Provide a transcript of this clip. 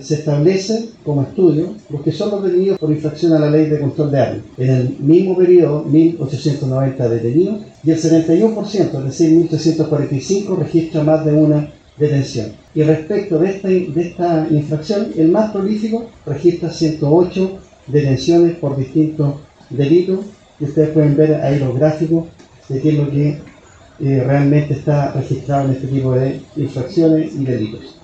Se establece como estudio los que son los detenidos por infracción a la ley de control de armas. En el mismo periodo, 1.890 detenidos y el 71%, es decir, 1.345, registra más de una detención. Y respecto de esta, de esta infracción, el más prolífico registra 108 detenciones por distintos delitos. Y ustedes pueden ver ahí los gráficos de qué es lo que eh, realmente está registrado en este tipo de infracciones y delitos.